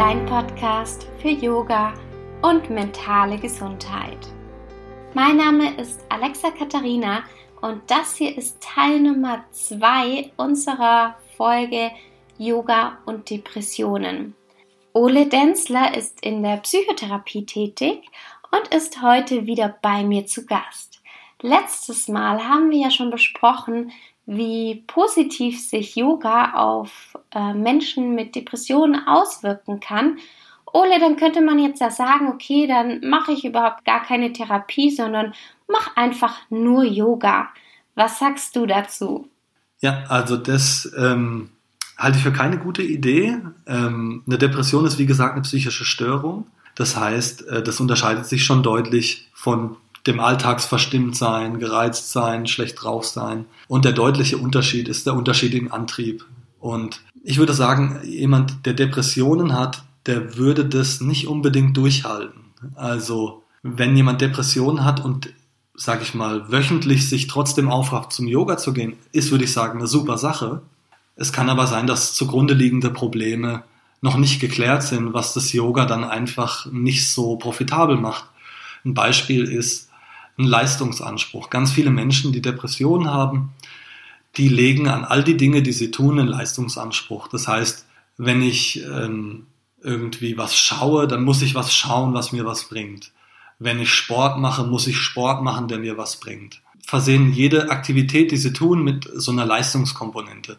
dein Podcast für Yoga und mentale Gesundheit. Mein Name ist Alexa Katharina und das hier ist Teil Nummer 2 unserer Folge Yoga und Depressionen. Ole Denzler ist in der Psychotherapie tätig und ist heute wieder bei mir zu Gast. Letztes Mal haben wir ja schon besprochen, wie positiv sich Yoga auf äh, Menschen mit Depressionen auswirken kann. Ole, dann könnte man jetzt ja sagen, okay, dann mache ich überhaupt gar keine Therapie, sondern mach einfach nur Yoga. Was sagst du dazu? Ja, also das ähm, halte ich für keine gute Idee. Ähm, eine Depression ist wie gesagt eine psychische Störung. Das heißt, äh, das unterscheidet sich schon deutlich von dem Alltagsverstimmtsein, gereizt sein, schlecht drauf sein. Und der deutliche Unterschied ist der Unterschied im Antrieb. Und ich würde sagen, jemand, der Depressionen hat, der würde das nicht unbedingt durchhalten. Also, wenn jemand Depressionen hat und, sag ich mal, wöchentlich sich trotzdem aufrafft, zum Yoga zu gehen, ist, würde ich sagen, eine super Sache. Es kann aber sein, dass zugrunde liegende Probleme noch nicht geklärt sind, was das Yoga dann einfach nicht so profitabel macht. Ein Beispiel ist, einen Leistungsanspruch. Ganz viele Menschen, die Depressionen haben, die legen an all die Dinge, die sie tun, einen Leistungsanspruch. Das heißt, wenn ich ähm, irgendwie was schaue, dann muss ich was schauen, was mir was bringt. Wenn ich Sport mache, muss ich Sport machen, der mir was bringt. Versehen jede Aktivität, die sie tun, mit so einer Leistungskomponente.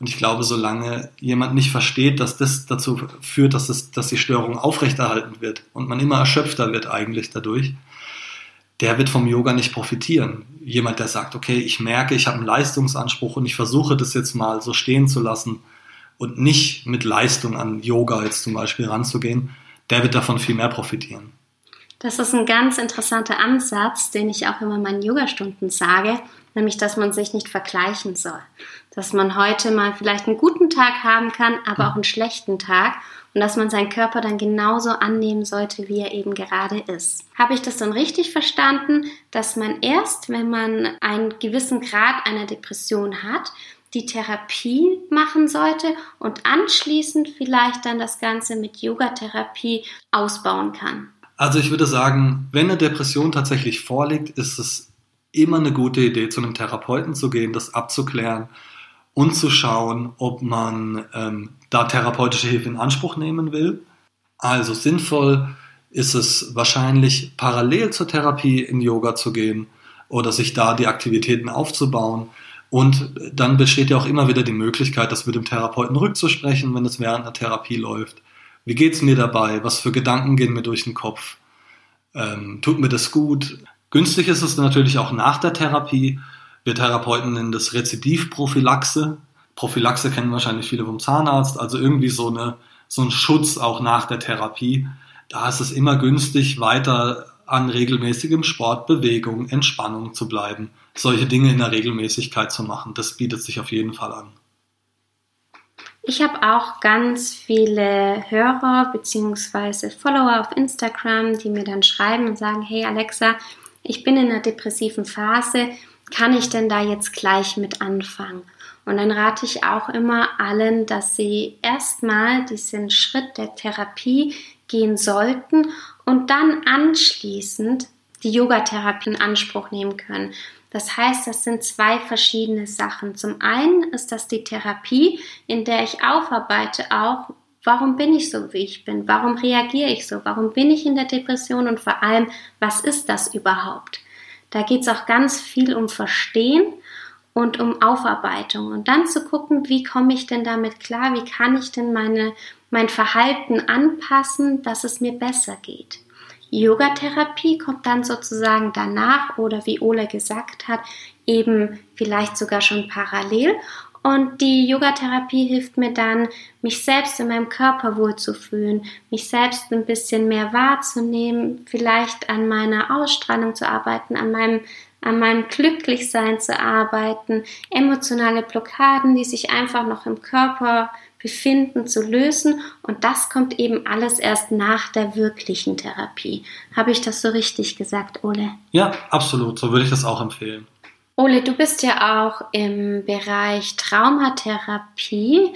Und ich glaube, solange jemand nicht versteht, dass das dazu führt, dass, es, dass die Störung aufrechterhalten wird und man immer erschöpfter wird eigentlich dadurch, der wird vom Yoga nicht profitieren. Jemand, der sagt, okay, ich merke, ich habe einen Leistungsanspruch und ich versuche das jetzt mal so stehen zu lassen und nicht mit Leistung an Yoga jetzt zum Beispiel ranzugehen, der wird davon viel mehr profitieren. Das ist ein ganz interessanter Ansatz, den ich auch immer in meinen Yogastunden sage, nämlich dass man sich nicht vergleichen soll. Dass man heute mal vielleicht einen guten Tag haben kann, aber auch einen schlechten Tag und dass man seinen Körper dann genauso annehmen sollte, wie er eben gerade ist. Habe ich das dann richtig verstanden, dass man erst, wenn man einen gewissen Grad einer Depression hat, die Therapie machen sollte und anschließend vielleicht dann das Ganze mit Yogatherapie ausbauen kann? Also ich würde sagen, wenn eine Depression tatsächlich vorliegt, ist es immer eine gute Idee, zu einem Therapeuten zu gehen, das abzuklären und zu schauen, ob man ähm, da therapeutische Hilfe in Anspruch nehmen will. Also sinnvoll ist es wahrscheinlich parallel zur Therapie in Yoga zu gehen oder sich da die Aktivitäten aufzubauen. Und dann besteht ja auch immer wieder die Möglichkeit, das mit dem Therapeuten rückzusprechen, wenn es während einer Therapie läuft. Wie geht es mir dabei? Was für Gedanken gehen mir durch den Kopf? Ähm, tut mir das gut? Günstig ist es natürlich auch nach der Therapie, wir Therapeuten nennen das Rezidivprophylaxe. Prophylaxe kennen wahrscheinlich viele vom Zahnarzt, also irgendwie so, eine, so ein Schutz auch nach der Therapie. Da ist es immer günstig, weiter an regelmäßigem Sport, Bewegung, Entspannung zu bleiben, solche Dinge in der Regelmäßigkeit zu machen. Das bietet sich auf jeden Fall an. Ich habe auch ganz viele Hörer bzw. Follower auf Instagram, die mir dann schreiben und sagen, hey Alexa, ich bin in einer depressiven Phase, kann ich denn da jetzt gleich mit anfangen? Und dann rate ich auch immer allen, dass sie erstmal diesen Schritt der Therapie gehen sollten und dann anschließend die Yogatherapie in Anspruch nehmen können. Das heißt, das sind zwei verschiedene Sachen. Zum einen ist das die Therapie, in der ich aufarbeite auch, warum bin ich so, wie ich bin? Warum reagiere ich so? Warum bin ich in der Depression? Und vor allem, was ist das überhaupt? Da geht es auch ganz viel um Verstehen und um Aufarbeitung und dann zu gucken, wie komme ich denn damit klar, wie kann ich denn meine, mein Verhalten anpassen, dass es mir besser geht. Yogatherapie kommt dann sozusagen danach oder wie Ole gesagt hat, eben vielleicht sogar schon parallel und die Yogatherapie hilft mir dann, mich selbst in meinem Körper wohlzufühlen, mich selbst ein bisschen mehr wahrzunehmen, vielleicht an meiner Ausstrahlung zu arbeiten, an meinem, an meinem Glücklichsein zu arbeiten, emotionale Blockaden, die sich einfach noch im Körper befinden, zu lösen. Und das kommt eben alles erst nach der wirklichen Therapie. Habe ich das so richtig gesagt, Ole? Ja, absolut. So würde ich das auch empfehlen. Ole, du bist ja auch im Bereich Traumatherapie.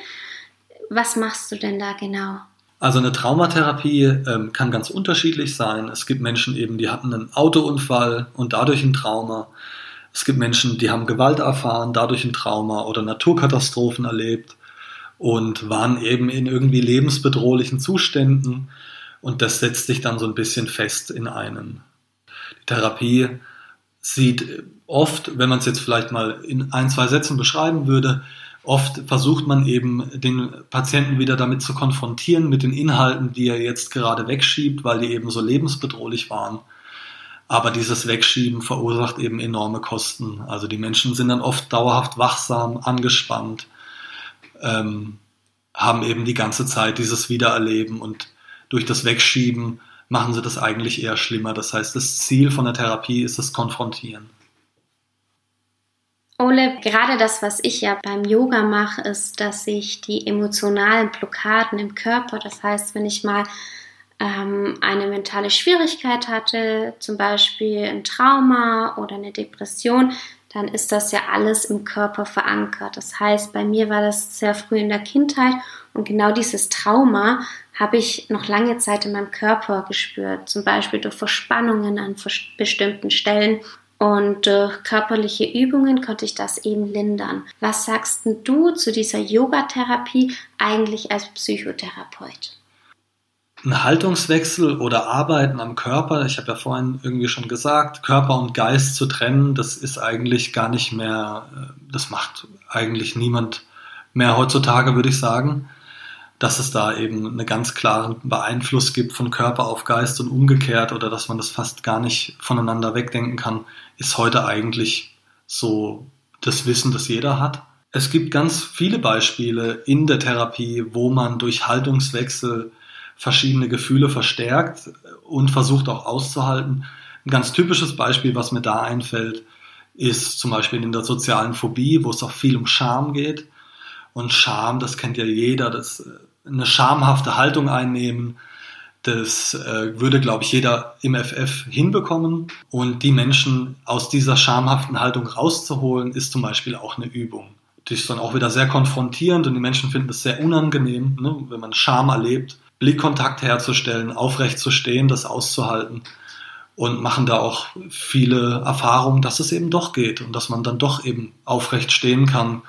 Was machst du denn da genau? Also eine Traumatherapie ähm, kann ganz unterschiedlich sein. Es gibt Menschen eben, die hatten einen Autounfall und dadurch ein Trauma. Es gibt Menschen, die haben Gewalt erfahren, dadurch ein Trauma oder Naturkatastrophen erlebt und waren eben in irgendwie lebensbedrohlichen Zuständen und das setzt sich dann so ein bisschen fest in einen. Die Therapie sieht oft, wenn man es jetzt vielleicht mal in ein, zwei Sätzen beschreiben würde, Oft versucht man eben den Patienten wieder damit zu konfrontieren mit den Inhalten, die er jetzt gerade wegschiebt, weil die eben so lebensbedrohlich waren. Aber dieses Wegschieben verursacht eben enorme Kosten. Also die Menschen sind dann oft dauerhaft wachsam, angespannt, ähm, haben eben die ganze Zeit dieses Wiedererleben und durch das Wegschieben machen sie das eigentlich eher schlimmer. Das heißt, das Ziel von der Therapie ist das Konfrontieren. Ole, gerade das, was ich ja beim Yoga mache, ist, dass ich die emotionalen Blockaden im Körper, das heißt, wenn ich mal ähm, eine mentale Schwierigkeit hatte, zum Beispiel ein Trauma oder eine Depression, dann ist das ja alles im Körper verankert. Das heißt, bei mir war das sehr früh in der Kindheit und genau dieses Trauma habe ich noch lange Zeit in meinem Körper gespürt, zum Beispiel durch Verspannungen an bestimmten Stellen und durch körperliche Übungen konnte ich das eben lindern. Was sagst du zu dieser Yogatherapie eigentlich als Psychotherapeut? Ein Haltungswechsel oder Arbeiten am Körper, ich habe ja vorhin irgendwie schon gesagt, Körper und Geist zu trennen, das ist eigentlich gar nicht mehr, äh, das macht eigentlich niemand mehr heutzutage, würde ich sagen dass es da eben einen ganz klaren Beeinfluss gibt von Körper auf Geist und umgekehrt oder dass man das fast gar nicht voneinander wegdenken kann, ist heute eigentlich so das Wissen, das jeder hat. Es gibt ganz viele Beispiele in der Therapie, wo man durch Haltungswechsel verschiedene Gefühle verstärkt und versucht auch auszuhalten. Ein ganz typisches Beispiel, was mir da einfällt, ist zum Beispiel in der sozialen Phobie, wo es auch viel um Scham geht. Und Scham, das kennt ja jeder, das eine schamhafte Haltung einnehmen. Das äh, würde, glaube ich, jeder im FF hinbekommen. Und die Menschen aus dieser schamhaften Haltung rauszuholen, ist zum Beispiel auch eine Übung. Die ist dann auch wieder sehr konfrontierend und die Menschen finden es sehr unangenehm, ne, wenn man Scham erlebt, Blickkontakt herzustellen, aufrecht zu stehen, das auszuhalten und machen da auch viele Erfahrungen, dass es eben doch geht und dass man dann doch eben aufrecht stehen kann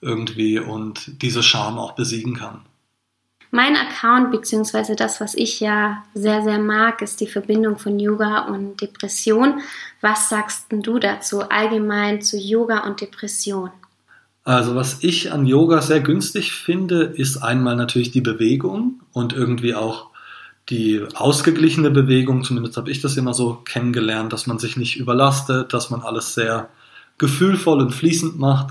irgendwie und diese Scham auch besiegen kann. Mein Account, beziehungsweise das, was ich ja sehr, sehr mag, ist die Verbindung von Yoga und Depression. Was sagst du dazu allgemein zu Yoga und Depression? Also was ich an Yoga sehr günstig finde, ist einmal natürlich die Bewegung und irgendwie auch die ausgeglichene Bewegung. Zumindest habe ich das immer so kennengelernt, dass man sich nicht überlastet, dass man alles sehr gefühlvoll und fließend macht.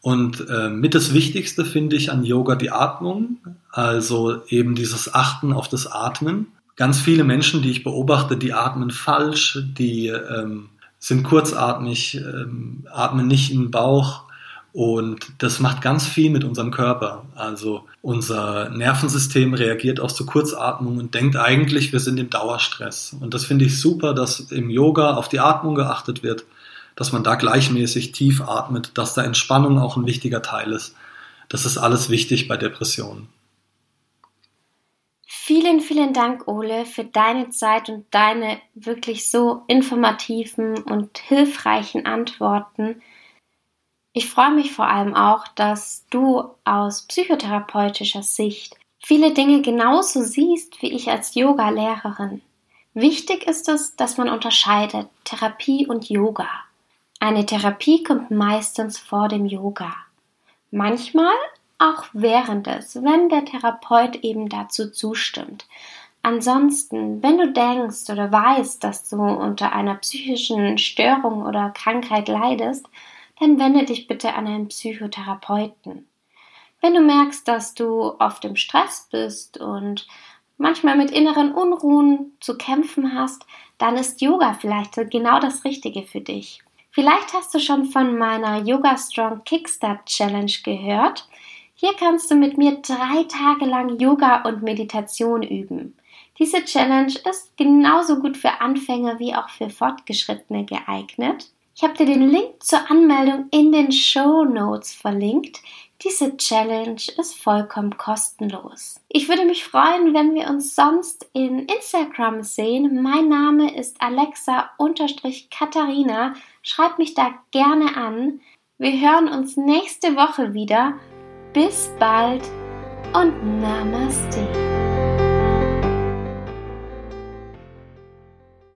Und äh, mit das Wichtigste finde ich an Yoga die Atmung, also eben dieses Achten auf das Atmen. Ganz viele Menschen, die ich beobachte, die atmen falsch, die ähm, sind kurzatmig, ähm, atmen nicht in den Bauch. Und das macht ganz viel mit unserem Körper. Also unser Nervensystem reagiert auch zu Kurzatmung und denkt eigentlich, wir sind im Dauerstress. Und das finde ich super, dass im Yoga auf die Atmung geachtet wird dass man da gleichmäßig tief atmet, dass da Entspannung auch ein wichtiger Teil ist. Das ist alles wichtig bei Depressionen. Vielen, vielen Dank, Ole, für deine Zeit und deine wirklich so informativen und hilfreichen Antworten. Ich freue mich vor allem auch, dass du aus psychotherapeutischer Sicht viele Dinge genauso siehst wie ich als Yoga-Lehrerin. Wichtig ist es, dass man unterscheidet Therapie und Yoga. Eine Therapie kommt meistens vor dem Yoga. Manchmal auch während es, wenn der Therapeut eben dazu zustimmt. Ansonsten, wenn du denkst oder weißt, dass du unter einer psychischen Störung oder Krankheit leidest, dann wende dich bitte an einen Psychotherapeuten. Wenn du merkst, dass du oft im Stress bist und manchmal mit inneren Unruhen zu kämpfen hast, dann ist Yoga vielleicht genau das Richtige für dich. Vielleicht hast du schon von meiner Yoga Strong Kickstart Challenge gehört. Hier kannst du mit mir drei Tage lang Yoga und Meditation üben. Diese Challenge ist genauso gut für Anfänger wie auch für Fortgeschrittene geeignet. Ich habe dir den Link zur Anmeldung in den Show Notes verlinkt. Diese Challenge ist vollkommen kostenlos. Ich würde mich freuen, wenn wir uns sonst in Instagram sehen. Mein Name ist Alexa-Katharina. Schreib mich da gerne an. Wir hören uns nächste Woche wieder. Bis bald und Namaste.